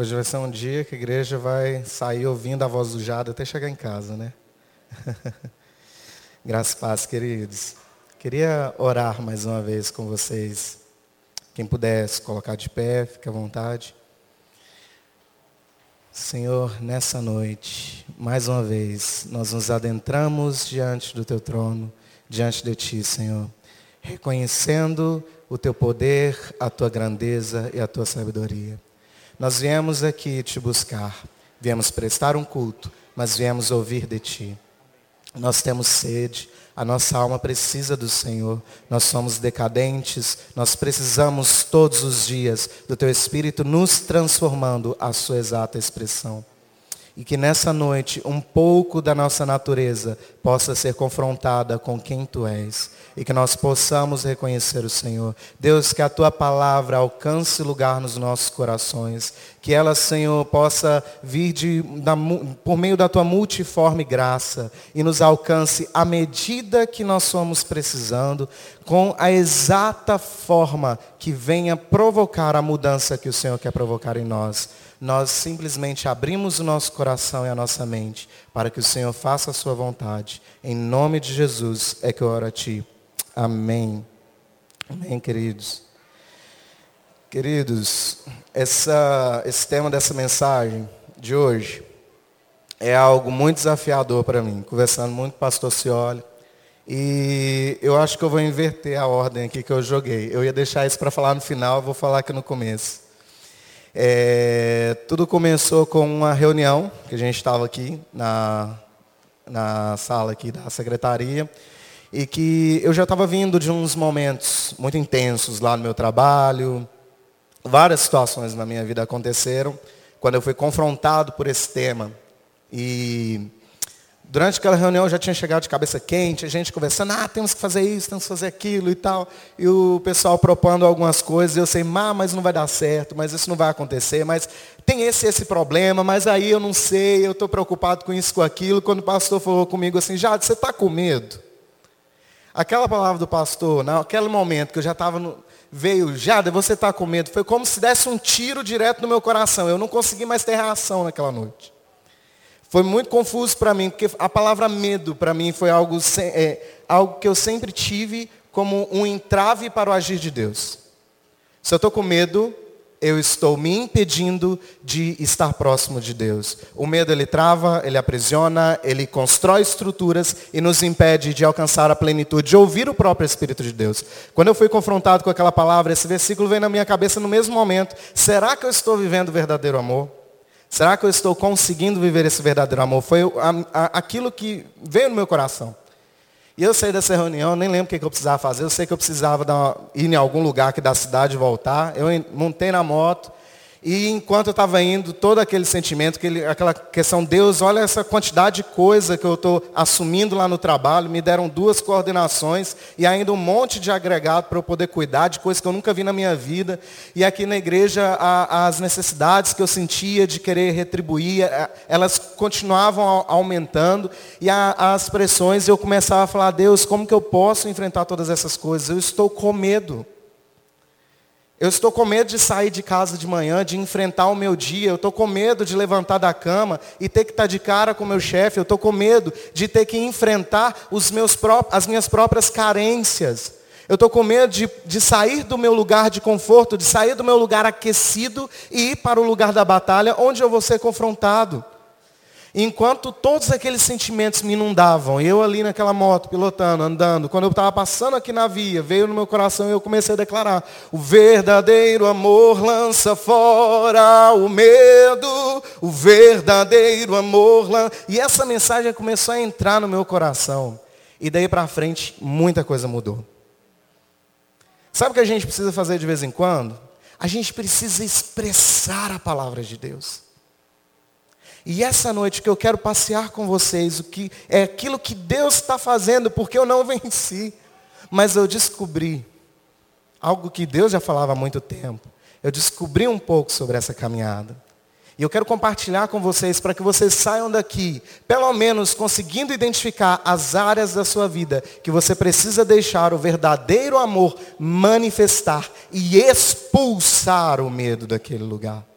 Hoje vai ser um dia que a igreja vai sair ouvindo a voz do Jado até chegar em casa, né? Graças a paz, queridos. Queria orar mais uma vez com vocês. Quem pudesse colocar de pé, fique à vontade. Senhor, nessa noite, mais uma vez, nós nos adentramos diante do teu trono, diante de ti, Senhor, reconhecendo o teu poder, a tua grandeza e a tua sabedoria. Nós viemos aqui te buscar, viemos prestar um culto, mas viemos ouvir de ti. Nós temos sede, a nossa alma precisa do Senhor. Nós somos decadentes, nós precisamos todos os dias do teu Espírito nos transformando à sua exata expressão. E que nessa noite um pouco da nossa natureza possa ser confrontada com quem tu és. E que nós possamos reconhecer o Senhor. Deus, que a tua palavra alcance lugar nos nossos corações. Que ela, Senhor, possa vir de, da, por meio da tua multiforme graça e nos alcance à medida que nós somos precisando, com a exata forma que venha provocar a mudança que o Senhor quer provocar em nós nós simplesmente abrimos o nosso coração e a nossa mente para que o Senhor faça a sua vontade. Em nome de Jesus é que eu oro a Ti. Amém. Amém, queridos. Queridos, essa, esse tema dessa mensagem de hoje é algo muito desafiador para mim. Conversando muito com o pastor Cioli. E eu acho que eu vou inverter a ordem aqui que eu joguei. Eu ia deixar isso para falar no final, vou falar aqui no começo. É, tudo começou com uma reunião, que a gente estava aqui na, na sala aqui da secretaria, e que eu já estava vindo de uns momentos muito intensos lá no meu trabalho. Várias situações na minha vida aconteceram quando eu fui confrontado por esse tema. E Durante aquela reunião eu já tinha chegado de cabeça quente, a gente conversando, ah, temos que fazer isso, temos que fazer aquilo e tal. E o pessoal propondo algumas coisas, eu sei, ah, mas não vai dar certo, mas isso não vai acontecer, mas tem esse esse problema, mas aí eu não sei, eu estou preocupado com isso, com aquilo. Quando o pastor falou comigo assim, Jade, você está com medo? Aquela palavra do pastor, naquele momento que eu já estava no, veio, Jade, você está com medo, foi como se desse um tiro direto no meu coração. Eu não consegui mais ter reação naquela noite. Foi muito confuso para mim, porque a palavra medo para mim foi algo, é, algo que eu sempre tive como um entrave para o agir de Deus. Se eu estou com medo, eu estou me impedindo de estar próximo de Deus. O medo ele trava, ele aprisiona, ele constrói estruturas e nos impede de alcançar a plenitude, de ouvir o próprio Espírito de Deus. Quando eu fui confrontado com aquela palavra, esse versículo veio na minha cabeça no mesmo momento. Será que eu estou vivendo verdadeiro amor? Será que eu estou conseguindo viver esse verdadeiro amor? Foi aquilo que veio no meu coração. E eu saí dessa reunião, nem lembro o que eu precisava fazer. Eu sei que eu precisava uma, ir em algum lugar aqui da cidade e voltar. Eu montei na moto, e enquanto eu estava indo, todo aquele sentimento, aquela questão, Deus, olha essa quantidade de coisa que eu estou assumindo lá no trabalho, me deram duas coordenações e ainda um monte de agregado para eu poder cuidar de coisas que eu nunca vi na minha vida. E aqui na igreja, a, as necessidades que eu sentia de querer retribuir, a, elas continuavam aumentando. E a, as pressões, eu começava a falar, Deus, como que eu posso enfrentar todas essas coisas? Eu estou com medo. Eu estou com medo de sair de casa de manhã, de enfrentar o meu dia. Eu estou com medo de levantar da cama e ter que estar de cara com o meu chefe. Eu estou com medo de ter que enfrentar os meus as minhas próprias carências. Eu estou com medo de, de sair do meu lugar de conforto, de sair do meu lugar aquecido e ir para o lugar da batalha, onde eu vou ser confrontado. Enquanto todos aqueles sentimentos me inundavam, eu ali naquela moto, pilotando, andando, quando eu estava passando aqui na via, veio no meu coração e eu comecei a declarar: O verdadeiro amor lança fora o medo, o verdadeiro amor lança. E essa mensagem começou a entrar no meu coração. E daí para frente, muita coisa mudou. Sabe o que a gente precisa fazer de vez em quando? A gente precisa expressar a palavra de Deus. E essa noite que eu quero passear com vocês, o que é aquilo que Deus está fazendo, porque eu não venci, mas eu descobri algo que Deus já falava há muito tempo. Eu descobri um pouco sobre essa caminhada. E eu quero compartilhar com vocês para que vocês saiam daqui, pelo menos conseguindo identificar as áreas da sua vida que você precisa deixar o verdadeiro amor manifestar e expulsar o medo daquele lugar.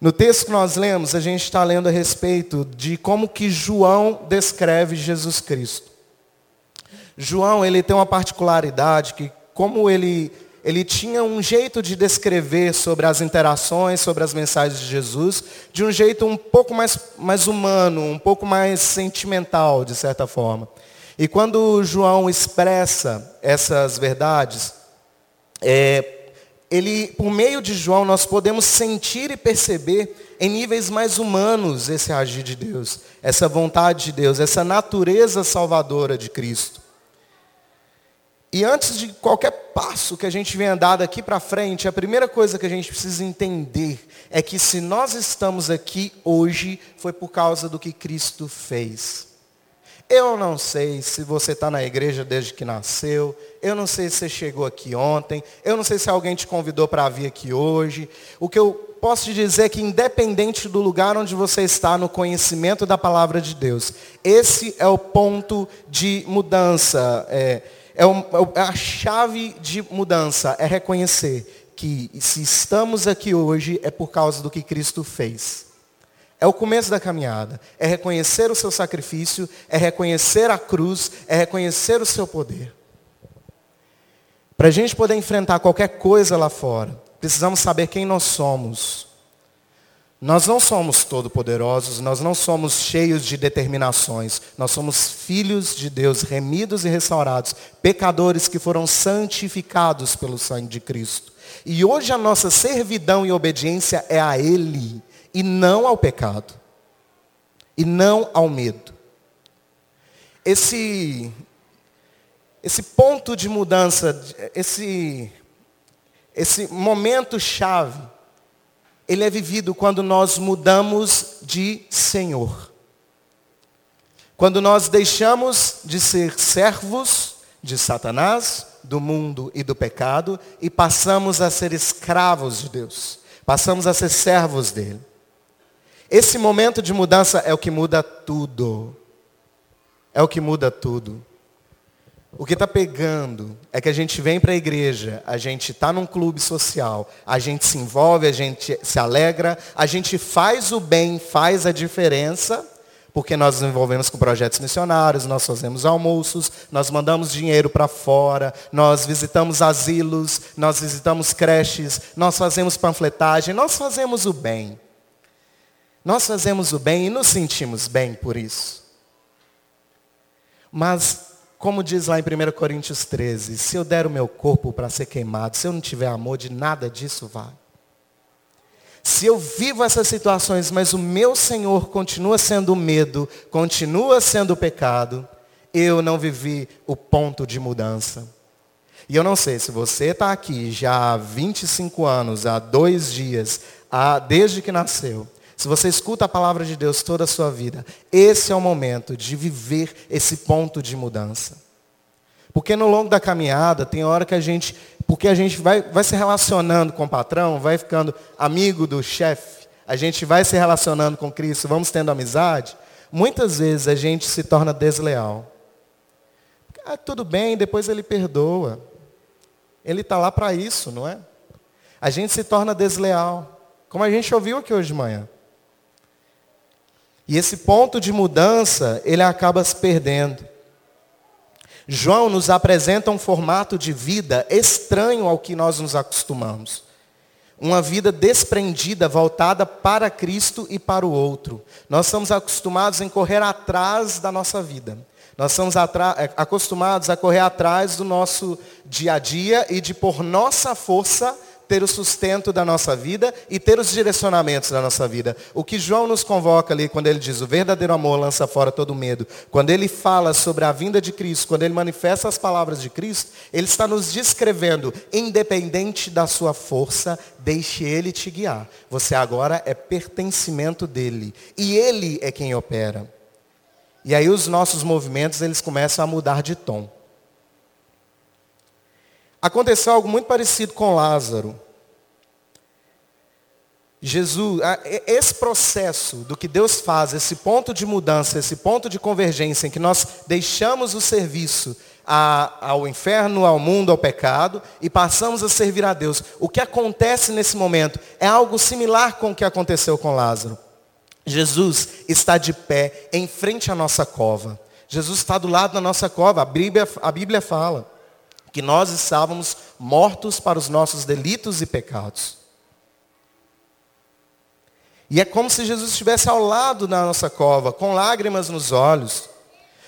No texto que nós lemos, a gente está lendo a respeito de como que João descreve Jesus Cristo. João, ele tem uma particularidade que, como ele, ele tinha um jeito de descrever sobre as interações, sobre as mensagens de Jesus, de um jeito um pouco mais, mais humano, um pouco mais sentimental, de certa forma. E quando João expressa essas verdades, é, ele, por meio de João, nós podemos sentir e perceber em níveis mais humanos esse agir de Deus, essa vontade de Deus, essa natureza salvadora de Cristo. E antes de qualquer passo que a gente venha dar daqui para frente, a primeira coisa que a gente precisa entender é que se nós estamos aqui hoje, foi por causa do que Cristo fez. Eu não sei se você está na igreja desde que nasceu. Eu não sei se você chegou aqui ontem. Eu não sei se alguém te convidou para vir aqui hoje. O que eu posso te dizer é que, independente do lugar onde você está no conhecimento da palavra de Deus, esse é o ponto de mudança. É, é, é a chave de mudança. É reconhecer que se estamos aqui hoje é por causa do que Cristo fez. É o começo da caminhada. É reconhecer o seu sacrifício, é reconhecer a cruz, é reconhecer o seu poder. Para a gente poder enfrentar qualquer coisa lá fora, precisamos saber quem nós somos. Nós não somos todo-poderosos, nós não somos cheios de determinações. Nós somos filhos de Deus, remidos e restaurados, pecadores que foram santificados pelo sangue de Cristo. E hoje a nossa servidão e obediência é a Ele e não ao pecado. E não ao medo. Esse, esse ponto de mudança, esse, esse momento chave, ele é vivido quando nós mudamos de Senhor. Quando nós deixamos de ser servos de Satanás, do mundo e do pecado, e passamos a ser escravos de Deus. Passamos a ser servos dele. Esse momento de mudança é o que muda tudo. É o que muda tudo. O que está pegando é que a gente vem para a igreja, a gente está num clube social, a gente se envolve, a gente se alegra, a gente faz o bem, faz a diferença, porque nós nos envolvemos com projetos missionários, nós fazemos almoços, nós mandamos dinheiro para fora, nós visitamos asilos, nós visitamos creches, nós fazemos panfletagem, nós fazemos o bem. Nós fazemos o bem e nos sentimos bem por isso. Mas, como diz lá em 1 Coríntios 13, se eu der o meu corpo para ser queimado, se eu não tiver amor, de nada disso vai. Se eu vivo essas situações, mas o meu Senhor continua sendo medo, continua sendo pecado, eu não vivi o ponto de mudança. E eu não sei se você está aqui já há 25 anos, há dois dias, há, desde que nasceu, se você escuta a palavra de Deus toda a sua vida, esse é o momento de viver esse ponto de mudança. Porque no longo da caminhada, tem hora que a gente, porque a gente vai, vai se relacionando com o patrão, vai ficando amigo do chefe, a gente vai se relacionando com Cristo, vamos tendo amizade, muitas vezes a gente se torna desleal. Ah, tudo bem, depois ele perdoa. Ele está lá para isso, não é? A gente se torna desleal. Como a gente ouviu aqui hoje de manhã. E esse ponto de mudança, ele acaba se perdendo. João nos apresenta um formato de vida estranho ao que nós nos acostumamos. Uma vida desprendida, voltada para Cristo e para o outro. Nós estamos acostumados em correr atrás da nossa vida. Nós estamos é, acostumados a correr atrás do nosso dia a dia e de por nossa força ter o sustento da nossa vida e ter os direcionamentos da nossa vida. O que João nos convoca ali, quando ele diz o verdadeiro amor lança fora todo medo, quando ele fala sobre a vinda de Cristo, quando ele manifesta as palavras de Cristo, ele está nos descrevendo, independente da sua força, deixe ele te guiar. Você agora é pertencimento dele. E ele é quem opera. E aí os nossos movimentos, eles começam a mudar de tom. Aconteceu algo muito parecido com Lázaro. Jesus, esse processo do que Deus faz, esse ponto de mudança, esse ponto de convergência em que nós deixamos o serviço ao inferno, ao mundo, ao pecado e passamos a servir a Deus. O que acontece nesse momento é algo similar com o que aconteceu com Lázaro. Jesus está de pé em frente à nossa cova. Jesus está do lado da nossa cova. A Bíblia, a Bíblia fala que nós estávamos mortos para os nossos delitos e pecados. E é como se Jesus estivesse ao lado da nossa cova, com lágrimas nos olhos,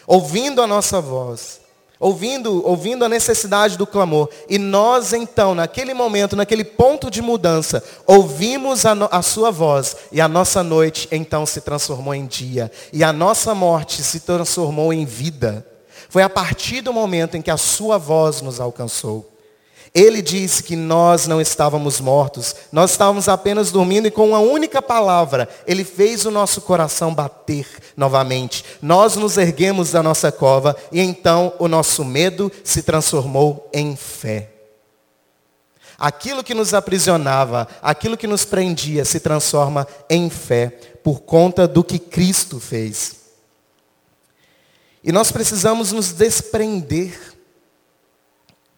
ouvindo a nossa voz, ouvindo, ouvindo a necessidade do clamor. E nós então, naquele momento, naquele ponto de mudança, ouvimos a, a sua voz e a nossa noite então se transformou em dia. E a nossa morte se transformou em vida. Foi a partir do momento em que a sua voz nos alcançou. Ele disse que nós não estávamos mortos, nós estávamos apenas dormindo e com uma única palavra, Ele fez o nosso coração bater novamente. Nós nos erguemos da nossa cova e então o nosso medo se transformou em fé. Aquilo que nos aprisionava, aquilo que nos prendia, se transforma em fé por conta do que Cristo fez. E nós precisamos nos desprender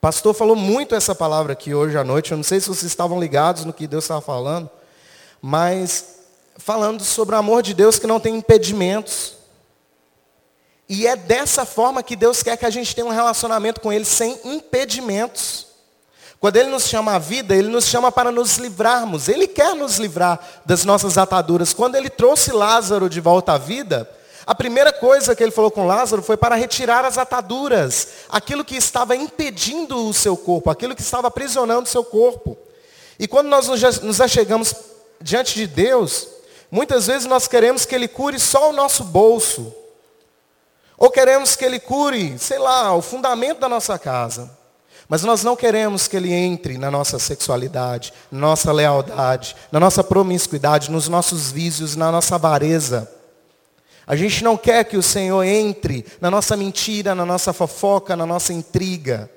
pastor falou muito essa palavra aqui hoje à noite. Eu não sei se vocês estavam ligados no que Deus estava falando, mas falando sobre o amor de Deus que não tem impedimentos. E é dessa forma que Deus quer que a gente tenha um relacionamento com Ele sem impedimentos. Quando Ele nos chama à vida, Ele nos chama para nos livrarmos. Ele quer nos livrar das nossas ataduras. Quando Ele trouxe Lázaro de volta à vida, a primeira coisa que ele falou com Lázaro foi para retirar as ataduras, aquilo que estava impedindo o seu corpo, aquilo que estava aprisionando o seu corpo. E quando nós nos achegamos diante de Deus, muitas vezes nós queremos que Ele cure só o nosso bolso. Ou queremos que Ele cure, sei lá, o fundamento da nossa casa. Mas nós não queremos que Ele entre na nossa sexualidade, na nossa lealdade, na nossa promiscuidade, nos nossos vícios, na nossa avareza. A gente não quer que o Senhor entre na nossa mentira, na nossa fofoca, na nossa intriga.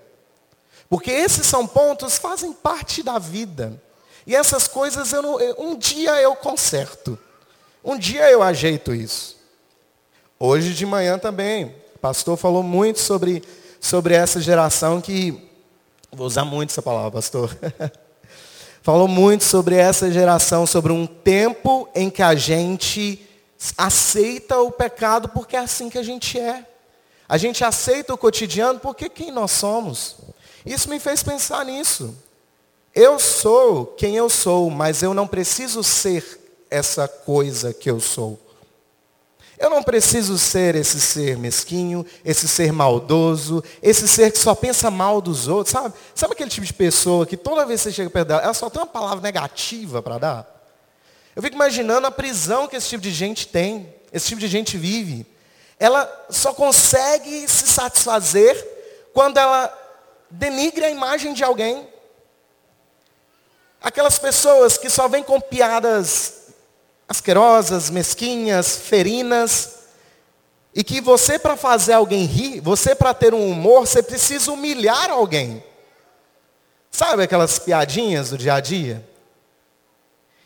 Porque esses são pontos que fazem parte da vida. E essas coisas não, um dia eu conserto. Um dia eu ajeito isso. Hoje de manhã também, o pastor falou muito sobre, sobre essa geração que. Vou usar muito essa palavra, pastor. falou muito sobre essa geração, sobre um tempo em que a gente aceita o pecado porque é assim que a gente é. A gente aceita o cotidiano porque quem nós somos. Isso me fez pensar nisso. Eu sou quem eu sou, mas eu não preciso ser essa coisa que eu sou. Eu não preciso ser esse ser mesquinho, esse ser maldoso, esse ser que só pensa mal dos outros, sabe? Sabe aquele tipo de pessoa que toda vez que você chega perto dela, ela só tem uma palavra negativa para dar? Eu fico imaginando a prisão que esse tipo de gente tem, esse tipo de gente vive. Ela só consegue se satisfazer quando ela denigre a imagem de alguém. Aquelas pessoas que só vêm com piadas asquerosas, mesquinhas, ferinas, e que você para fazer alguém rir, você para ter um humor, você precisa humilhar alguém. Sabe aquelas piadinhas do dia a dia?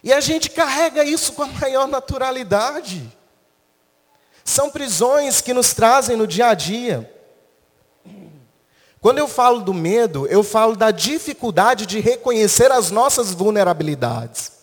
E a gente carrega isso com a maior naturalidade. São prisões que nos trazem no dia a dia. Quando eu falo do medo, eu falo da dificuldade de reconhecer as nossas vulnerabilidades.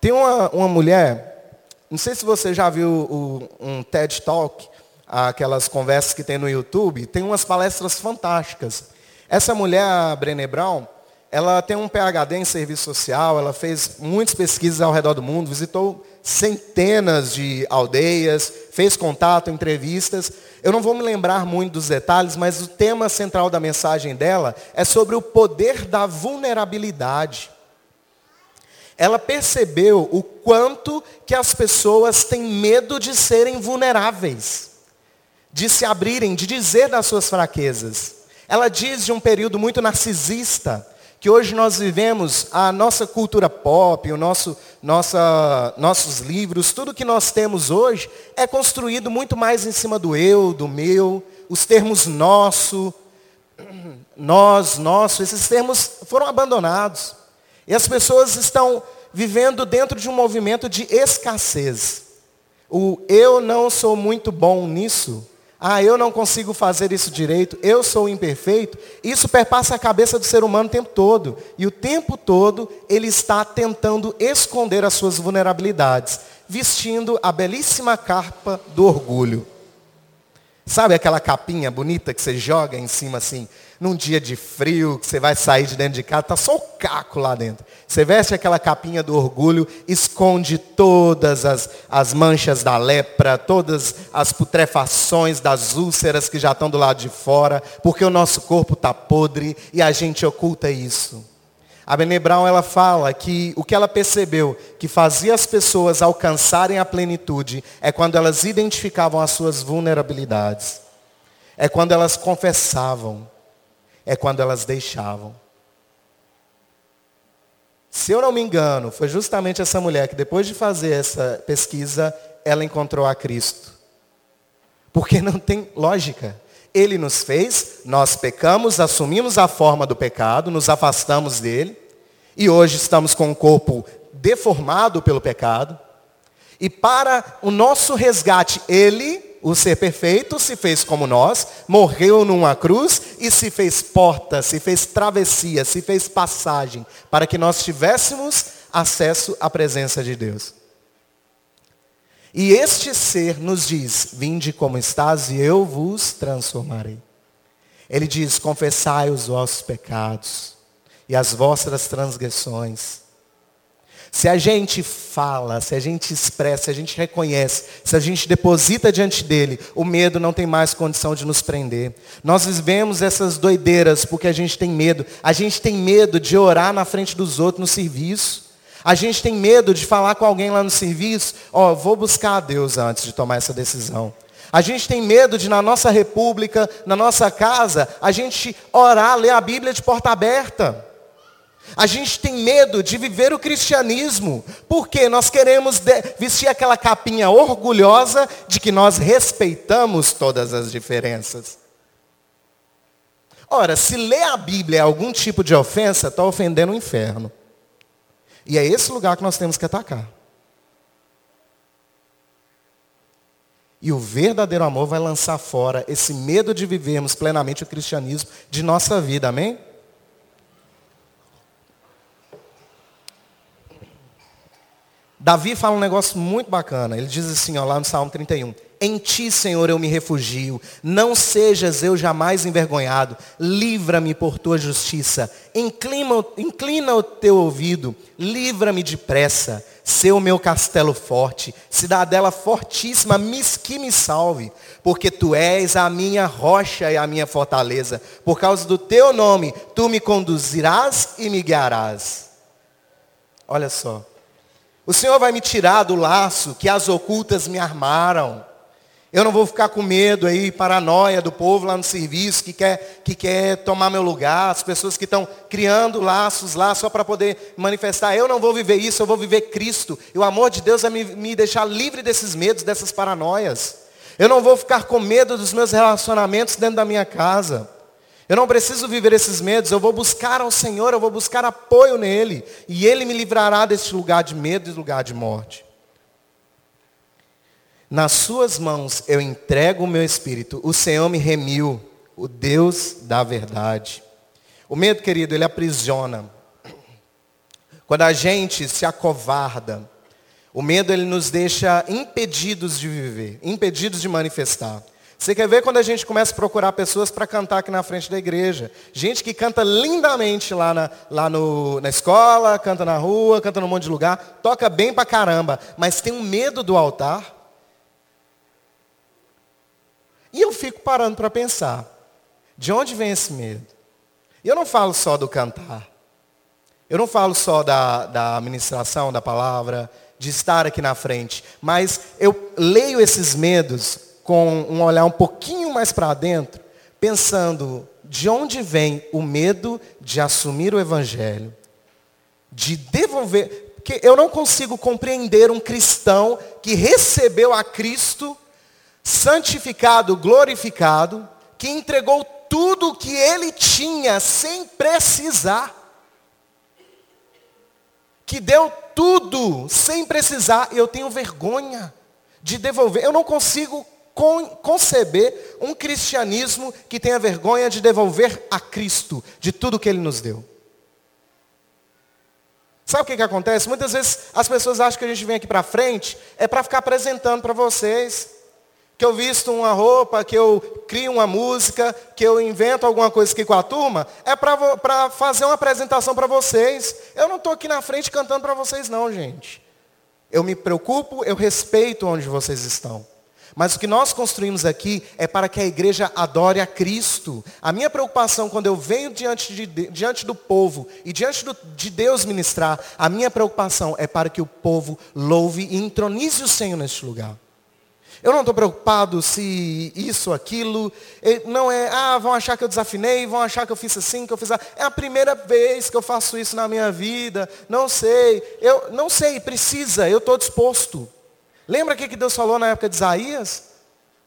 Tem uma, uma mulher, não sei se você já viu o, um TED Talk, aquelas conversas que tem no YouTube, tem umas palestras fantásticas. Essa mulher, a Brené Brown, ela tem um PhD em serviço social, ela fez muitas pesquisas ao redor do mundo, visitou centenas de aldeias, fez contato, entrevistas. Eu não vou me lembrar muito dos detalhes, mas o tema central da mensagem dela é sobre o poder da vulnerabilidade. Ela percebeu o quanto que as pessoas têm medo de serem vulneráveis, de se abrirem, de dizer das suas fraquezas. Ela diz de um período muito narcisista, que hoje nós vivemos a nossa cultura pop, o nosso, nossa, nossos livros, tudo que nós temos hoje é construído muito mais em cima do eu, do meu, os termos nosso, nós, nosso, esses termos foram abandonados. E as pessoas estão vivendo dentro de um movimento de escassez. O eu não sou muito bom nisso. Ah, eu não consigo fazer isso direito, eu sou imperfeito. Isso perpassa a cabeça do ser humano o tempo todo. E o tempo todo ele está tentando esconder as suas vulnerabilidades, vestindo a belíssima capa do orgulho. Sabe aquela capinha bonita que você joga em cima assim, num dia de frio, que você vai sair de dentro de casa, tá só o caco lá dentro. Você veste aquela capinha do orgulho, esconde todas as, as manchas da lepra, todas as putrefações das úlceras que já estão do lado de fora, porque o nosso corpo está podre e a gente oculta isso. A Bene Brown, ela fala que o que ela percebeu que fazia as pessoas alcançarem a plenitude é quando elas identificavam as suas vulnerabilidades. É quando elas confessavam. É quando elas deixavam. Se eu não me engano, foi justamente essa mulher que depois de fazer essa pesquisa, ela encontrou a Cristo. Porque não tem lógica. Ele nos fez, nós pecamos, assumimos a forma do pecado, nos afastamos dele, e hoje estamos com o corpo deformado pelo pecado. E para o nosso resgate, ele, o ser perfeito, se fez como nós, morreu numa cruz e se fez porta, se fez travessia, se fez passagem, para que nós tivéssemos acesso à presença de Deus. E este ser nos diz: Vinde como estás e eu vos transformarei. Ele diz: Confessai os vossos pecados e as vossas transgressões. Se a gente fala, se a gente expressa, se a gente reconhece, se a gente deposita diante dele, o medo não tem mais condição de nos prender. Nós vivemos essas doideiras porque a gente tem medo. A gente tem medo de orar na frente dos outros no serviço. A gente tem medo de falar com alguém lá no serviço, ó, oh, vou buscar a Deus antes de tomar essa decisão. A gente tem medo de, na nossa república, na nossa casa, a gente orar, ler a Bíblia de porta aberta. A gente tem medo de viver o cristianismo, porque nós queremos vestir aquela capinha orgulhosa de que nós respeitamos todas as diferenças. Ora, se ler a Bíblia é algum tipo de ofensa, está ofendendo o inferno. E é esse lugar que nós temos que atacar. E o verdadeiro amor vai lançar fora esse medo de vivermos plenamente o cristianismo de nossa vida, amém? Davi fala um negócio muito bacana. Ele diz assim, ó, lá no Salmo 31. Em ti, Senhor, eu me refugio. Não sejas eu jamais envergonhado. Livra-me por tua justiça. Inclina, inclina o teu ouvido. Livra-me depressa. Ser o meu castelo forte. Cidadela fortíssima, que me salve. Porque tu és a minha rocha e a minha fortaleza. Por causa do teu nome, tu me conduzirás e me guiarás. Olha só. O Senhor vai me tirar do laço que as ocultas me armaram. Eu não vou ficar com medo aí, paranoia do povo lá no serviço que quer, que quer tomar meu lugar, as pessoas que estão criando laços lá só para poder manifestar. Eu não vou viver isso, eu vou viver Cristo. E o amor de Deus vai me, me deixar livre desses medos, dessas paranoias. Eu não vou ficar com medo dos meus relacionamentos dentro da minha casa. Eu não preciso viver esses medos, eu vou buscar ao Senhor, eu vou buscar apoio nele. E Ele me livrará desse lugar de medo e lugar de morte. Nas suas mãos eu entrego o meu espírito. O Senhor me remiu, o Deus da verdade. O medo, querido, ele aprisiona. Quando a gente se acovarda, o medo ele nos deixa impedidos de viver, impedidos de manifestar. Você quer ver quando a gente começa a procurar pessoas para cantar aqui na frente da igreja? Gente que canta lindamente lá, na, lá no, na escola, canta na rua, canta num monte de lugar, toca bem pra caramba, mas tem um medo do altar. E eu fico parando para pensar, de onde vem esse medo? E eu não falo só do cantar. Eu não falo só da, da administração da palavra, de estar aqui na frente. Mas eu leio esses medos com um olhar um pouquinho mais para dentro, pensando de onde vem o medo de assumir o Evangelho, de devolver. Porque eu não consigo compreender um cristão que recebeu a Cristo santificado, glorificado, que entregou tudo o que ele tinha sem precisar. que deu tudo sem precisar, eu tenho vergonha de devolver. Eu não consigo conceber um cristianismo que tenha vergonha de devolver a Cristo de tudo que Ele nos deu. Sabe o que, que acontece? Muitas vezes as pessoas acham que a gente vem aqui para frente é para ficar apresentando para vocês. Que eu visto uma roupa, que eu crio uma música, que eu invento alguma coisa aqui com a turma, é para fazer uma apresentação para vocês. Eu não estou aqui na frente cantando para vocês não, gente. Eu me preocupo, eu respeito onde vocês estão. Mas o que nós construímos aqui é para que a igreja adore a Cristo. A minha preocupação quando eu venho diante, de, diante do povo e diante do, de Deus ministrar, a minha preocupação é para que o povo louve e entronize o Senhor neste lugar. Eu não estou preocupado se isso, aquilo, não é, ah, vão achar que eu desafinei, vão achar que eu fiz assim, que eu fiz assim. É a primeira vez que eu faço isso na minha vida, não sei, eu não sei, precisa, eu estou disposto. Lembra o que Deus falou na época de Isaías?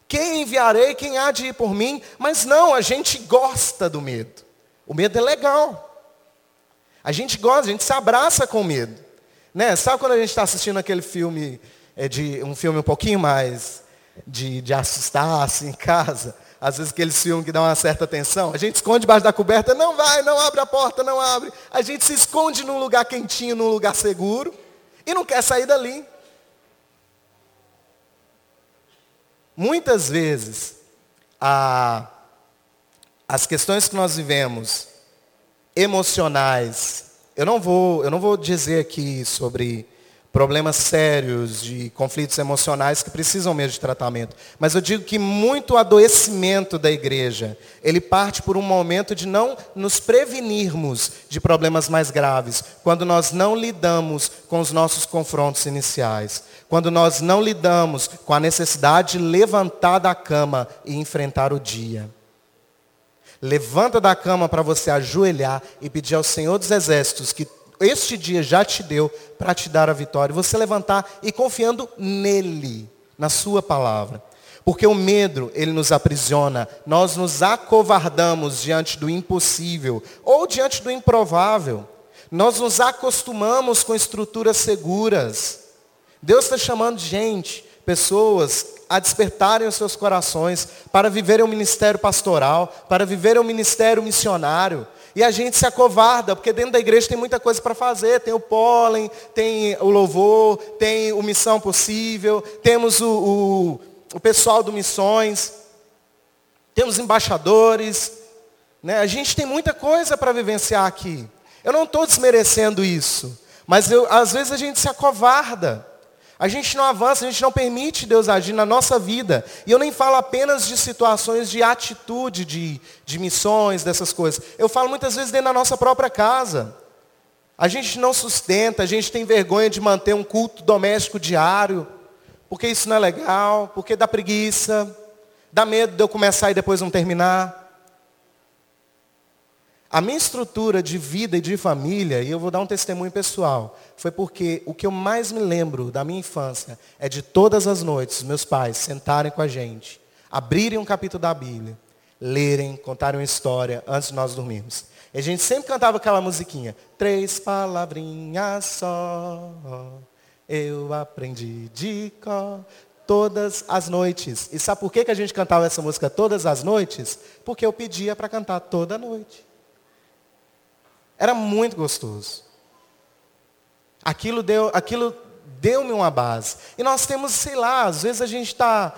Quem enviarei, quem há de ir por mim? Mas não, a gente gosta do medo. O medo é legal. A gente gosta, a gente se abraça com medo. Né? Sabe quando a gente está assistindo aquele filme, é de um filme um pouquinho mais de, de assustar assim em casa. Às vezes aqueles filmes que dão uma certa tensão. A gente esconde debaixo da coberta, não vai, não abre a porta, não abre. A gente se esconde num lugar quentinho, num lugar seguro. E não quer sair dali. Muitas vezes, a, as questões que nós vivemos, emocionais, eu não vou, eu não vou dizer aqui sobre problemas sérios, de conflitos emocionais que precisam mesmo de tratamento. Mas eu digo que muito adoecimento da igreja, ele parte por um momento de não nos prevenirmos de problemas mais graves, quando nós não lidamos com os nossos confrontos iniciais, quando nós não lidamos com a necessidade de levantar da cama e enfrentar o dia. Levanta da cama para você ajoelhar e pedir ao Senhor dos Exércitos que este dia já te deu para te dar a vitória. Você levantar e confiando nele, na sua palavra. Porque o medo, ele nos aprisiona. Nós nos acovardamos diante do impossível ou diante do improvável. Nós nos acostumamos com estruturas seguras. Deus está chamando gente, pessoas, a despertarem os seus corações para viverem o ministério pastoral, para viverem o ministério missionário, e a gente se acovarda, porque dentro da igreja tem muita coisa para fazer. Tem o pólen, tem o louvor, tem o missão possível, temos o, o, o pessoal do missões, temos embaixadores. Né? A gente tem muita coisa para vivenciar aqui. Eu não estou desmerecendo isso. Mas eu, às vezes a gente se acovarda. A gente não avança, a gente não permite Deus agir na nossa vida. E eu nem falo apenas de situações de atitude, de, de missões, dessas coisas. Eu falo muitas vezes dentro da nossa própria casa. A gente não sustenta, a gente tem vergonha de manter um culto doméstico diário, porque isso não é legal, porque dá preguiça, dá medo de eu começar e depois não terminar. A minha estrutura de vida e de família, e eu vou dar um testemunho pessoal, foi porque o que eu mais me lembro da minha infância é de todas as noites meus pais sentarem com a gente, abrirem um capítulo da Bíblia, lerem, contarem uma história antes de nós dormirmos. E a gente sempre cantava aquela musiquinha, três palavrinhas só, eu aprendi de cor, todas as noites. E sabe por que a gente cantava essa música todas as noites? Porque eu pedia para cantar toda noite. Era muito gostoso. Aquilo deu, aquilo deu-me uma base. E nós temos, sei lá, às vezes a gente está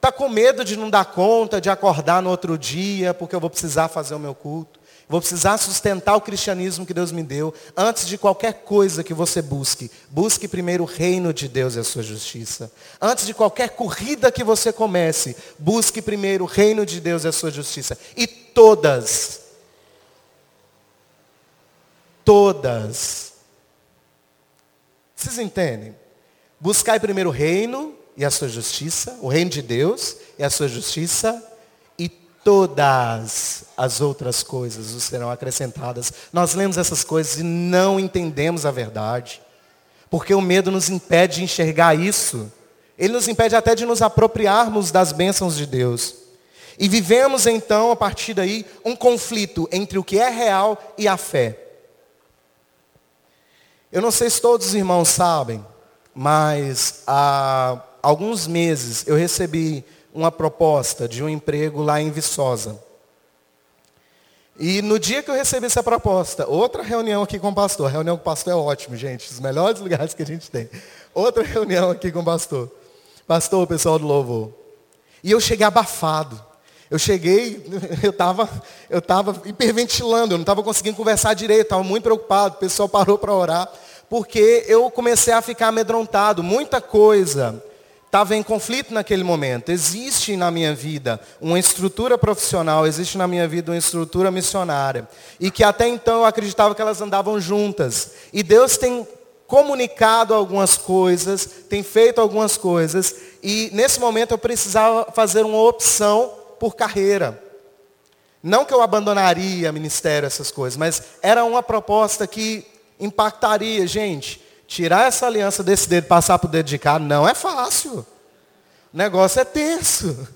tá com medo de não dar conta, de acordar no outro dia, porque eu vou precisar fazer o meu culto. Vou precisar sustentar o cristianismo que Deus me deu. Antes de qualquer coisa que você busque, busque primeiro o reino de Deus e a sua justiça. Antes de qualquer corrida que você comece, busque primeiro o reino de Deus e a sua justiça. E todas todas. Vocês entendem? Buscai primeiro o reino e a sua justiça, o reino de Deus e a sua justiça, e todas as outras coisas serão acrescentadas. Nós lemos essas coisas e não entendemos a verdade, porque o medo nos impede de enxergar isso. Ele nos impede até de nos apropriarmos das bênçãos de Deus. E vivemos então, a partir daí, um conflito entre o que é real e a fé. Eu não sei se todos os irmãos sabem, mas há alguns meses eu recebi uma proposta de um emprego lá em Viçosa. E no dia que eu recebi essa proposta, outra reunião aqui com o pastor. A reunião com o pastor é ótimo, gente. Os melhores lugares que a gente tem. Outra reunião aqui com o pastor. Pastor, o pessoal do louvor. E eu cheguei abafado. Eu cheguei, eu estava eu tava hiperventilando, eu não estava conseguindo conversar direito, estava muito preocupado. O pessoal parou para orar. Porque eu comecei a ficar amedrontado. Muita coisa estava em conflito naquele momento. Existe na minha vida uma estrutura profissional, existe na minha vida uma estrutura missionária. E que até então eu acreditava que elas andavam juntas. E Deus tem comunicado algumas coisas, tem feito algumas coisas. E nesse momento eu precisava fazer uma opção por carreira. Não que eu abandonaria ministério, essas coisas, mas era uma proposta que impactaria, gente. Tirar essa aliança desse dedo passar para o dedo de cá não é fácil. O negócio é tenso.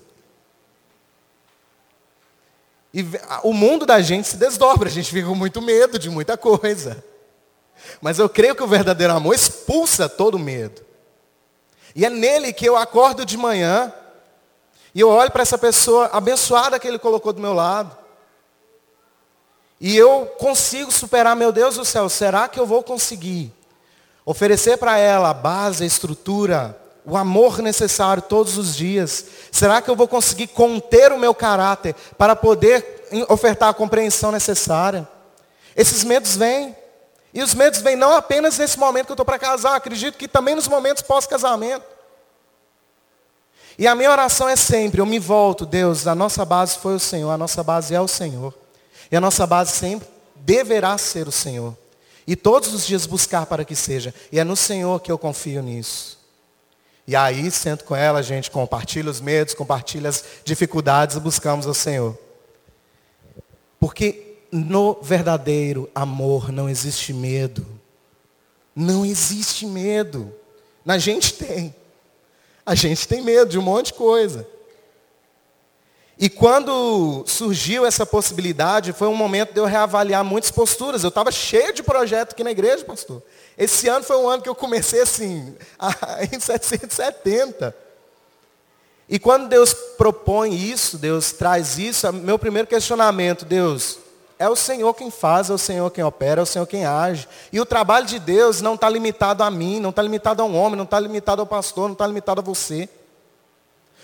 E o mundo da gente se desdobra, a gente fica com muito medo de muita coisa. Mas eu creio que o verdadeiro amor expulsa todo medo. E é nele que eu acordo de manhã e eu olho para essa pessoa abençoada que ele colocou do meu lado. E eu consigo superar, meu Deus do céu, será que eu vou conseguir? Oferecer para ela a base, a estrutura, o amor necessário todos os dias. Será que eu vou conseguir conter o meu caráter para poder ofertar a compreensão necessária? Esses medos vêm. E os medos vêm não apenas nesse momento que eu estou para casar, acredito que também nos momentos pós-casamento. E a minha oração é sempre, eu me volto, Deus, a nossa base foi o Senhor, a nossa base é o Senhor. E a nossa base sempre deverá ser o Senhor. E todos os dias buscar para que seja. E é no Senhor que eu confio nisso. E aí, sento com ela, a gente compartilha os medos, compartilha as dificuldades e buscamos o Senhor. Porque no verdadeiro amor não existe medo. Não existe medo. Na gente tem. A gente tem medo de um monte de coisa. E quando surgiu essa possibilidade, foi um momento de eu reavaliar muitas posturas. Eu estava cheio de projeto aqui na igreja, pastor. Esse ano foi um ano que eu comecei assim, em 770. E quando Deus propõe isso, Deus traz isso, meu primeiro questionamento, Deus, é o Senhor quem faz, é o Senhor quem opera, é o Senhor quem age. E o trabalho de Deus não está limitado a mim, não está limitado a um homem, não está limitado ao pastor, não está limitado a você.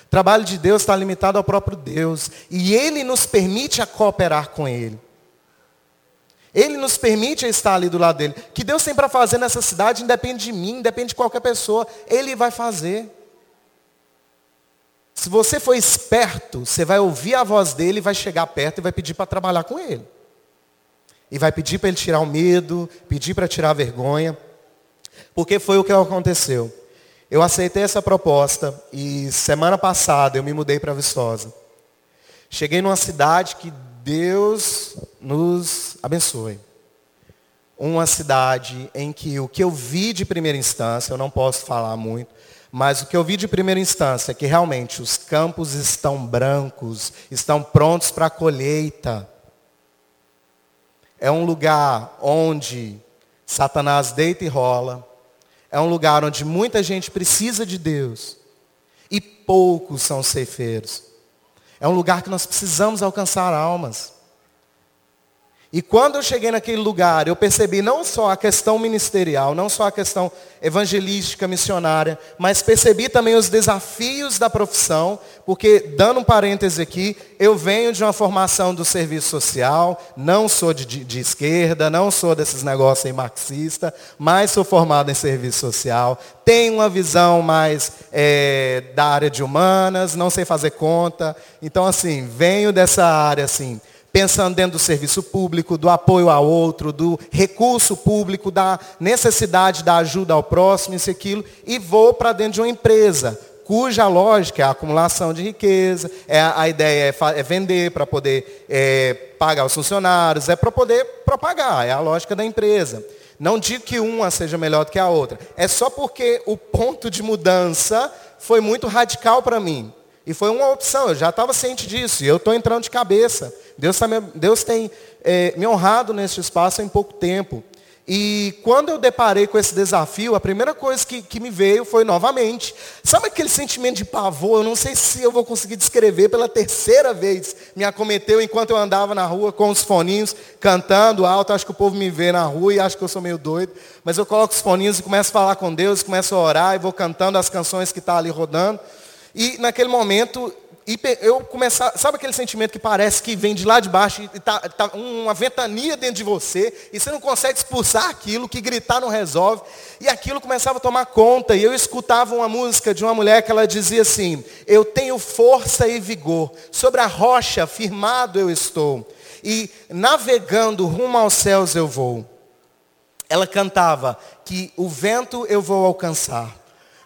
O trabalho de Deus está limitado ao próprio Deus. E Ele nos permite a cooperar com Ele. Ele nos permite estar ali do lado dele. O que Deus tem para fazer nessa cidade independe de mim, independe de qualquer pessoa. Ele vai fazer. Se você for esperto, você vai ouvir a voz dele, vai chegar perto e vai pedir para trabalhar com ele. E vai pedir para ele tirar o medo, pedir para tirar a vergonha. Porque foi o que aconteceu. Eu aceitei essa proposta e semana passada eu me mudei para Viçosa. Cheguei numa cidade que Deus nos abençoe. Uma cidade em que o que eu vi de primeira instância, eu não posso falar muito, mas o que eu vi de primeira instância é que realmente os campos estão brancos, estão prontos para a colheita. É um lugar onde Satanás deita e rola, é um lugar onde muita gente precisa de Deus e poucos são ceifeiros. É um lugar que nós precisamos alcançar almas. E quando eu cheguei naquele lugar, eu percebi não só a questão ministerial, não só a questão evangelística, missionária, mas percebi também os desafios da profissão, porque, dando um parêntese aqui, eu venho de uma formação do serviço social, não sou de, de, de esquerda, não sou desses negócios aí marxista, mas sou formado em serviço social, tenho uma visão mais é, da área de humanas, não sei fazer conta. Então, assim, venho dessa área, assim, pensando dentro do serviço público, do apoio ao outro, do recurso público, da necessidade da ajuda ao próximo, isso e aquilo, e vou para dentro de uma empresa, cuja lógica é a acumulação de riqueza, é a, ideia é, é vender para poder é, pagar os funcionários, é para poder propagar, é a lógica da empresa. Não digo que uma seja melhor do que a outra, é só porque o ponto de mudança foi muito radical para mim. E foi uma opção, eu já estava ciente disso, e eu estou entrando de cabeça. Deus, tá me, Deus tem é, me honrado nesse espaço em pouco tempo. E quando eu deparei com esse desafio, a primeira coisa que, que me veio foi novamente. Sabe aquele sentimento de pavor? Eu não sei se eu vou conseguir descrever pela terceira vez. Me acometeu enquanto eu andava na rua com os foninhos, cantando alto. Acho que o povo me vê na rua e acha que eu sou meio doido. Mas eu coloco os foninhos e começo a falar com Deus, começo a orar e vou cantando as canções que estão tá ali rodando. E naquele momento eu começar, sabe aquele sentimento que parece que vem de lá de baixo e está tá uma ventania dentro de você, e você não consegue expulsar aquilo, que gritar não resolve, e aquilo começava a tomar conta, e eu escutava uma música de uma mulher que ela dizia assim, eu tenho força e vigor, sobre a rocha firmado eu estou, e navegando rumo aos céus eu vou. Ela cantava que o vento eu vou alcançar.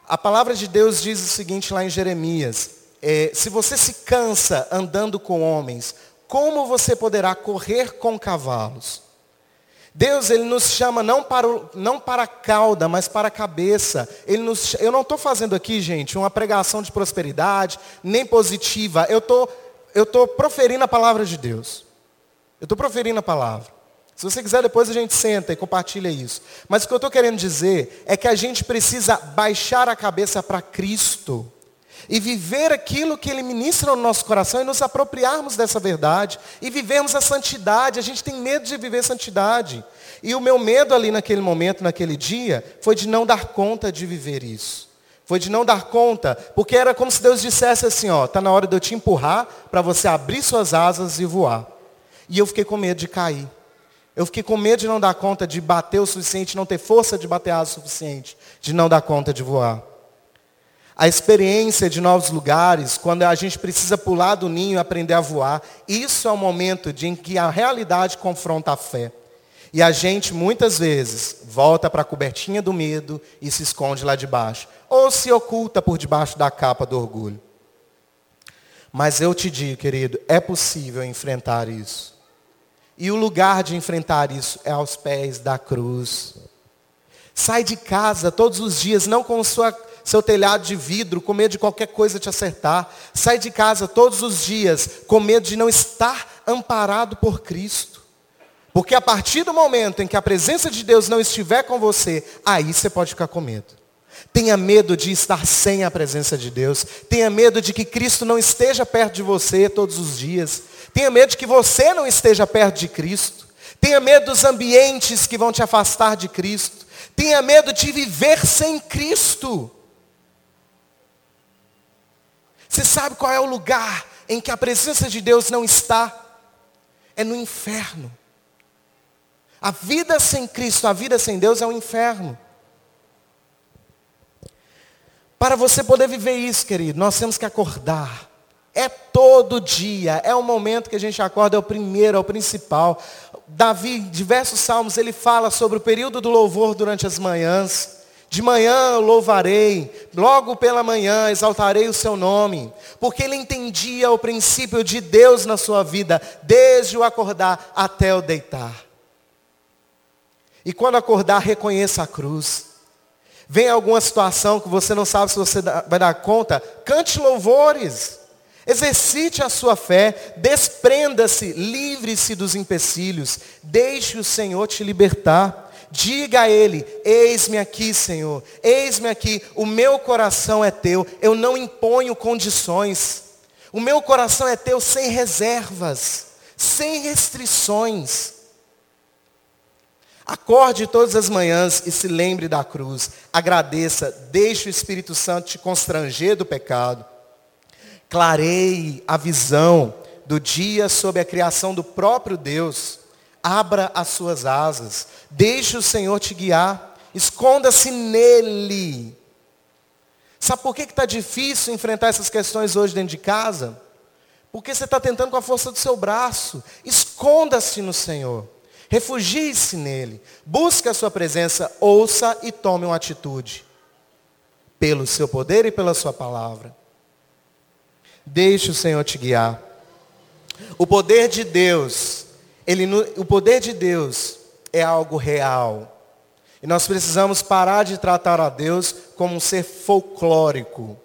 A palavra de Deus diz o seguinte lá em Jeremias, é, se você se cansa andando com homens, como você poderá correr com cavalos? Deus, Ele nos chama não para, o, não para a cauda, mas para a cabeça. Ele nos, eu não estou fazendo aqui, gente, uma pregação de prosperidade, nem positiva. Eu tô, estou proferindo a palavra de Deus. Eu estou proferindo a palavra. Se você quiser, depois a gente senta e compartilha isso. Mas o que eu estou querendo dizer é que a gente precisa baixar a cabeça para Cristo e viver aquilo que Ele ministra no nosso coração e nos apropriarmos dessa verdade e vivermos a santidade. A gente tem medo de viver santidade. E o meu medo ali naquele momento, naquele dia, foi de não dar conta de viver isso. Foi de não dar conta, porque era como se Deus dissesse assim, ó, está na hora de eu te empurrar para você abrir suas asas e voar. E eu fiquei com medo de cair. Eu fiquei com medo de não dar conta de bater o suficiente, não ter força de bater asa o suficiente, de não dar conta de voar a experiência de novos lugares, quando a gente precisa pular do ninho e aprender a voar, isso é o momento de em que a realidade confronta a fé. E a gente muitas vezes volta para a cobertinha do medo e se esconde lá debaixo, ou se oculta por debaixo da capa do orgulho. Mas eu te digo, querido, é possível enfrentar isso. E o lugar de enfrentar isso é aos pés da cruz. Sai de casa todos os dias, não com sua seu telhado de vidro, com medo de qualquer coisa te acertar. Sai de casa todos os dias com medo de não estar amparado por Cristo. Porque a partir do momento em que a presença de Deus não estiver com você, aí você pode ficar com medo. Tenha medo de estar sem a presença de Deus. Tenha medo de que Cristo não esteja perto de você todos os dias. Tenha medo de que você não esteja perto de Cristo. Tenha medo dos ambientes que vão te afastar de Cristo. Tenha medo de viver sem Cristo. Você sabe qual é o lugar em que a presença de Deus não está? É no inferno. A vida sem Cristo, a vida sem Deus é um inferno. Para você poder viver isso, querido, nós temos que acordar. É todo dia, é o momento que a gente acorda, é o primeiro, é o principal. Davi, em diversos salmos, ele fala sobre o período do louvor durante as manhãs. De manhã eu louvarei, logo pela manhã exaltarei o seu nome, porque ele entendia o princípio de Deus na sua vida, desde o acordar até o deitar. E quando acordar, reconheça a cruz. Vem alguma situação que você não sabe se você vai dar conta, cante louvores. Exercite a sua fé, desprenda-se, livre-se dos empecilhos, deixe o Senhor te libertar. Diga a Ele: Eis-me aqui, Senhor, eis-me aqui, o meu coração é teu, eu não imponho condições, o meu coração é teu sem reservas, sem restrições. Acorde todas as manhãs e se lembre da cruz. Agradeça, deixe o Espírito Santo te constranger do pecado. Clareie a visão do dia sobre a criação do próprio Deus. Abra as suas asas. Deixe o Senhor te guiar. Esconda-se nele. Sabe por que está difícil enfrentar essas questões hoje dentro de casa? Porque você está tentando com a força do seu braço. Esconda-se no Senhor. Refugie-se nele. Busque a sua presença. Ouça e tome uma atitude. Pelo seu poder e pela sua palavra. Deixe o Senhor te guiar. O poder de Deus ele, o poder de Deus é algo real. E nós precisamos parar de tratar a Deus como um ser folclórico,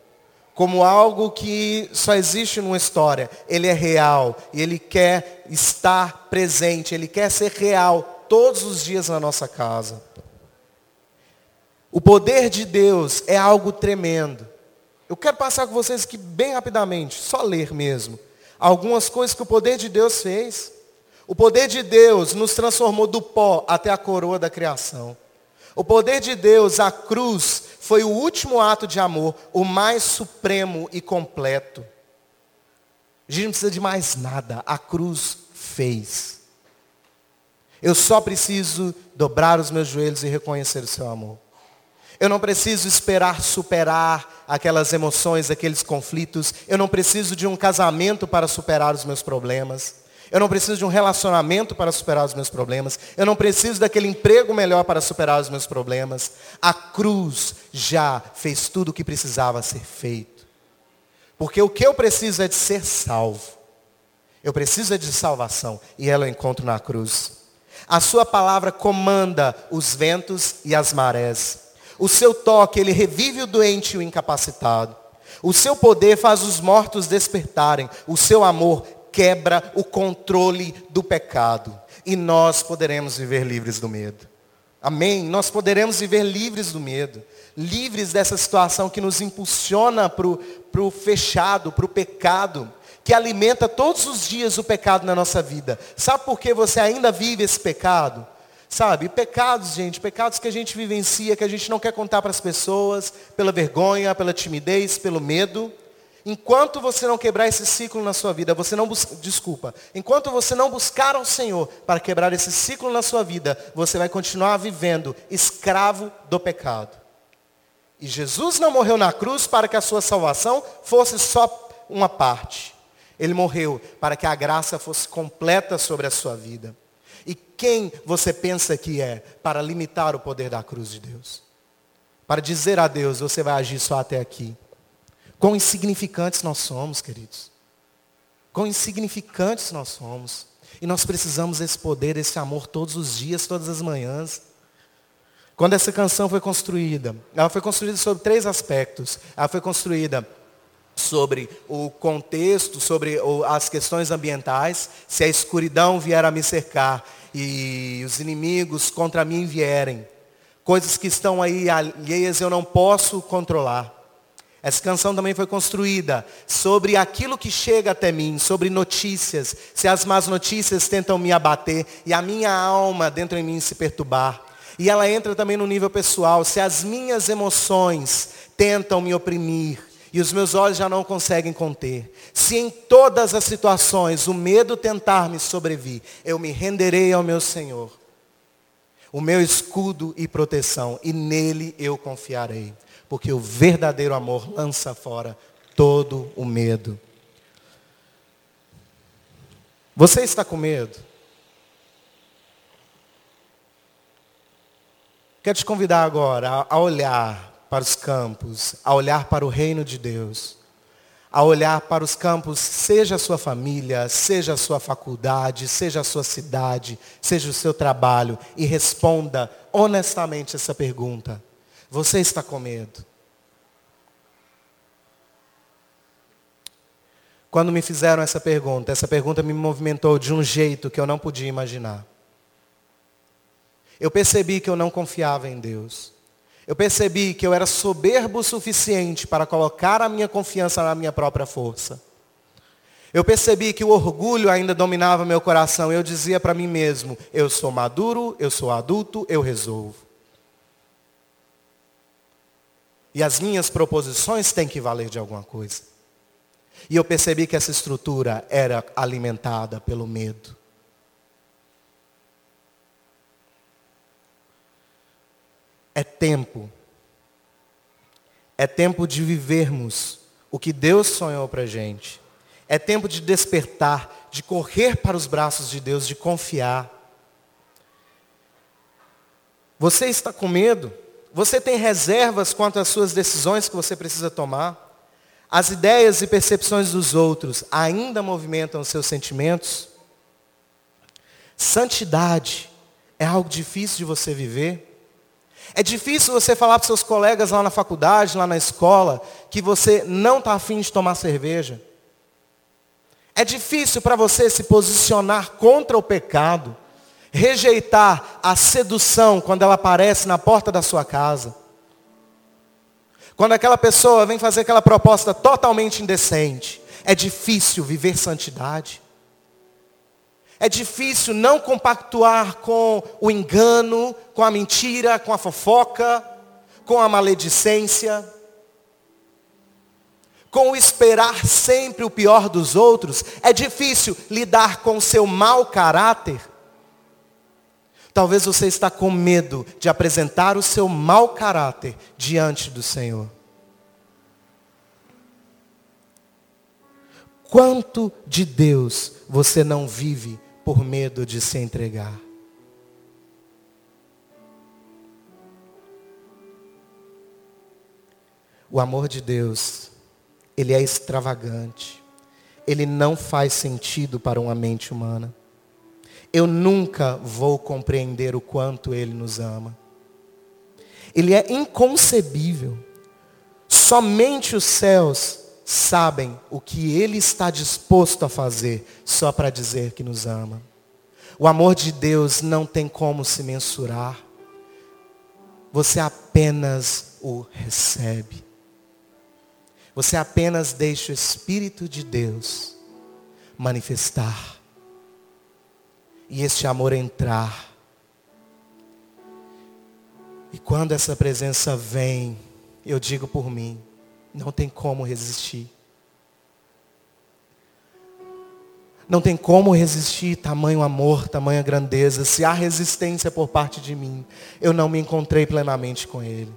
como algo que só existe numa história. Ele é real e ele quer estar presente, ele quer ser real todos os dias na nossa casa. O poder de Deus é algo tremendo. Eu quero passar com vocês aqui bem rapidamente, só ler mesmo. Algumas coisas que o poder de Deus fez. O poder de Deus nos transformou do pó até a coroa da criação. O poder de Deus, a cruz, foi o último ato de amor, o mais supremo e completo. A gente não precisa de mais nada, a cruz fez. Eu só preciso dobrar os meus joelhos e reconhecer o seu amor. Eu não preciso esperar superar aquelas emoções, aqueles conflitos. Eu não preciso de um casamento para superar os meus problemas. Eu não preciso de um relacionamento para superar os meus problemas. Eu não preciso daquele emprego melhor para superar os meus problemas. A cruz já fez tudo o que precisava ser feito. Porque o que eu preciso é de ser salvo. Eu preciso é de salvação. E ela eu encontro na cruz. A sua palavra comanda os ventos e as marés. O seu toque, ele revive o doente e o incapacitado. O seu poder faz os mortos despertarem. O seu amor quebra o controle do pecado. E nós poderemos viver livres do medo. Amém? Nós poderemos viver livres do medo. Livres dessa situação que nos impulsiona para o fechado, para o pecado. Que alimenta todos os dias o pecado na nossa vida. Sabe por que você ainda vive esse pecado? Sabe, pecados, gente, pecados que a gente vivencia, que a gente não quer contar para as pessoas, pela vergonha, pela timidez, pelo medo. Enquanto você não quebrar esse ciclo na sua vida, você não busca, desculpa, enquanto você não buscar ao Senhor para quebrar esse ciclo na sua vida, você vai continuar vivendo escravo do pecado. E Jesus não morreu na cruz para que a sua salvação fosse só uma parte. Ele morreu para que a graça fosse completa sobre a sua vida. E quem você pensa que é para limitar o poder da cruz de Deus? Para dizer a Deus, você vai agir só até aqui. Quão insignificantes nós somos, queridos. Quão insignificantes nós somos. E nós precisamos desse poder, desse amor todos os dias, todas as manhãs. Quando essa canção foi construída, ela foi construída sobre três aspectos. Ela foi construída sobre o contexto, sobre as questões ambientais, se a escuridão vier a me cercar e os inimigos contra mim vierem, coisas que estão aí alheias eu não posso controlar. Essa canção também foi construída sobre aquilo que chega até mim, sobre notícias, se as más notícias tentam me abater e a minha alma dentro de mim se perturbar. E ela entra também no nível pessoal, se as minhas emoções tentam me oprimir e os meus olhos já não conseguem conter. Se em todas as situações o medo tentar me sobrevir, eu me renderei ao meu Senhor, o meu escudo e proteção, e nele eu confiarei porque o verdadeiro amor lança fora todo o medo. Você está com medo? Quero te convidar agora a olhar para os campos, a olhar para o reino de Deus, a olhar para os campos, seja a sua família, seja a sua faculdade, seja a sua cidade, seja o seu trabalho, e responda honestamente essa pergunta. Você está com medo? Quando me fizeram essa pergunta, essa pergunta me movimentou de um jeito que eu não podia imaginar. Eu percebi que eu não confiava em Deus. Eu percebi que eu era soberbo o suficiente para colocar a minha confiança na minha própria força. Eu percebi que o orgulho ainda dominava meu coração. Eu dizia para mim mesmo: eu sou maduro, eu sou adulto, eu resolvo. E as minhas proposições têm que valer de alguma coisa. E eu percebi que essa estrutura era alimentada pelo medo. É tempo. É tempo de vivermos o que Deus sonhou para a gente. É tempo de despertar, de correr para os braços de Deus, de confiar. Você está com medo? Você tem reservas quanto às suas decisões que você precisa tomar? As ideias e percepções dos outros ainda movimentam os seus sentimentos? Santidade é algo difícil de você viver? É difícil você falar para seus colegas lá na faculdade, lá na escola, que você não está afim de tomar cerveja? É difícil para você se posicionar contra o pecado? Rejeitar a sedução quando ela aparece na porta da sua casa. Quando aquela pessoa vem fazer aquela proposta totalmente indecente. É difícil viver santidade. É difícil não compactuar com o engano, com a mentira, com a fofoca, com a maledicência, com o esperar sempre o pior dos outros. É difícil lidar com o seu mau caráter. Talvez você está com medo de apresentar o seu mau caráter diante do Senhor. Quanto de Deus você não vive por medo de se entregar. O amor de Deus, ele é extravagante. Ele não faz sentido para uma mente humana. Eu nunca vou compreender o quanto ele nos ama. Ele é inconcebível. Somente os céus sabem o que Ele está disposto a fazer só para dizer que nos ama. O amor de Deus não tem como se mensurar. Você apenas o recebe. Você apenas deixa o Espírito de Deus manifestar. E este amor entrar. E quando essa presença vem, eu digo por mim, não tem como resistir. Não tem como resistir tamanho amor, tamanha grandeza. Se há resistência por parte de mim, eu não me encontrei plenamente com Ele.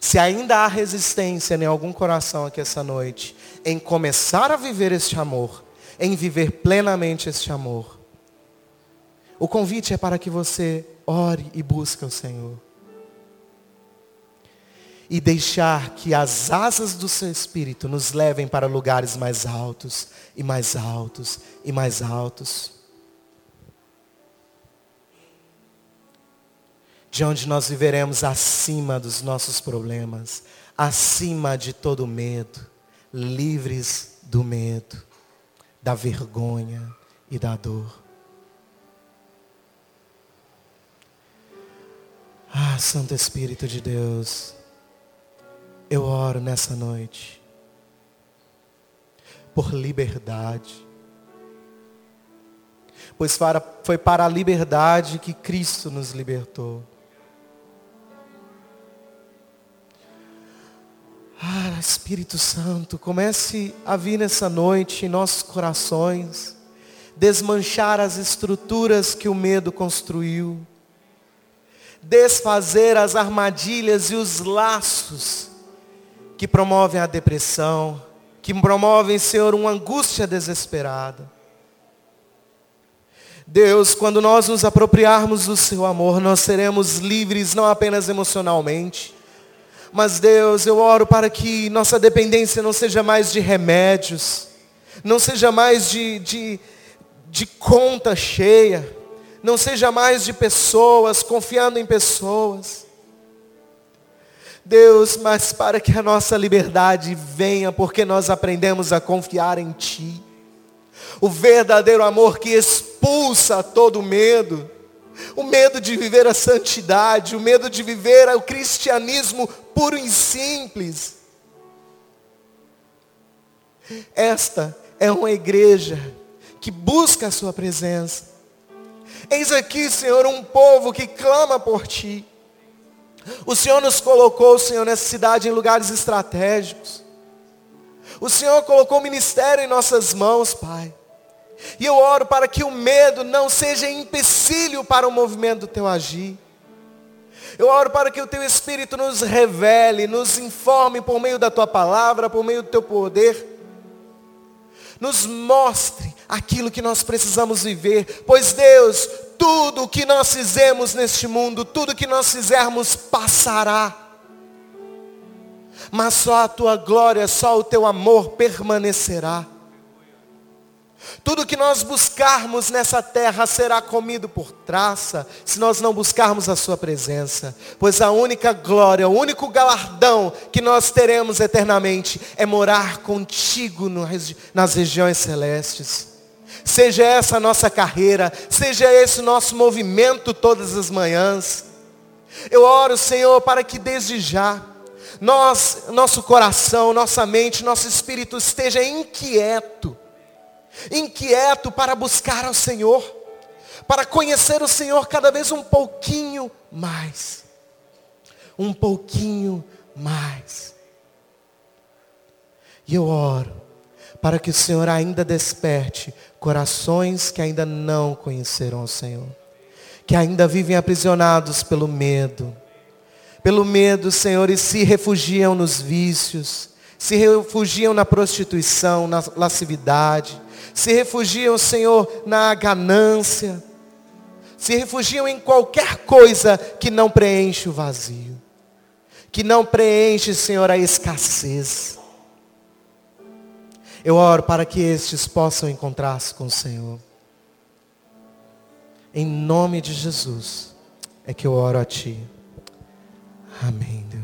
Se ainda há resistência em algum coração aqui essa noite, em começar a viver este amor, em viver plenamente este amor, o convite é para que você ore e busque o Senhor e deixar que as asas do seu espírito nos levem para lugares mais altos e mais altos e mais altos. De onde nós viveremos acima dos nossos problemas, acima de todo medo, livres do medo, da vergonha e da dor. Ah, Santo Espírito de Deus. Eu oro nessa noite por liberdade. Pois foi para a liberdade que Cristo nos libertou. Ah, Espírito Santo, comece a vir nessa noite em nossos corações, desmanchar as estruturas que o medo construiu, desfazer as armadilhas e os laços que promovem a depressão, que promovem, Senhor, uma angústia desesperada. Deus, quando nós nos apropriarmos do seu amor, nós seremos livres não apenas emocionalmente, mas Deus, eu oro para que nossa dependência não seja mais de remédios, não seja mais de, de, de conta cheia, não seja mais de pessoas, confiando em pessoas, Deus, mas para que a nossa liberdade venha, porque nós aprendemos a confiar em Ti. O verdadeiro amor que expulsa todo medo. O medo de viver a santidade, o medo de viver o cristianismo puro e simples. Esta é uma igreja que busca a sua presença. Eis aqui, Senhor, um povo que clama por Ti. O Senhor nos colocou, Senhor, nessa cidade em lugares estratégicos. O Senhor colocou o ministério em nossas mãos, Pai. E eu oro para que o medo não seja empecilho para o movimento do teu agir. Eu oro para que o teu Espírito nos revele, nos informe por meio da tua palavra, por meio do teu poder. Nos mostre aquilo que nós precisamos viver. Pois Deus, tudo o que nós fizemos neste mundo, tudo que nós fizermos passará. Mas só a tua glória, só o teu amor permanecerá. Tudo que nós buscarmos nessa terra será comido por traça, se nós não buscarmos a sua presença. Pois a única glória, o único galardão que nós teremos eternamente é morar contigo nas regiões celestes Seja essa a nossa carreira, seja esse o nosso movimento todas as manhãs. Eu oro, Senhor, para que desde já, nós, nosso coração, nossa mente, nosso espírito esteja inquieto, inquieto para buscar ao Senhor, para conhecer o Senhor cada vez um pouquinho mais, um pouquinho mais. E eu oro para que o Senhor ainda desperte corações que ainda não conheceram o Senhor, que ainda vivem aprisionados pelo medo, pelo medo, Senhor, e se refugiam nos vícios, se refugiam na prostituição, na lascividade, se refugiam, Senhor, na ganância, se refugiam em qualquer coisa que não preenche o vazio, que não preenche, Senhor, a escassez. Eu oro para que estes possam encontrar-se com o Senhor. Em nome de Jesus é que eu oro a Ti. Amém, Deus.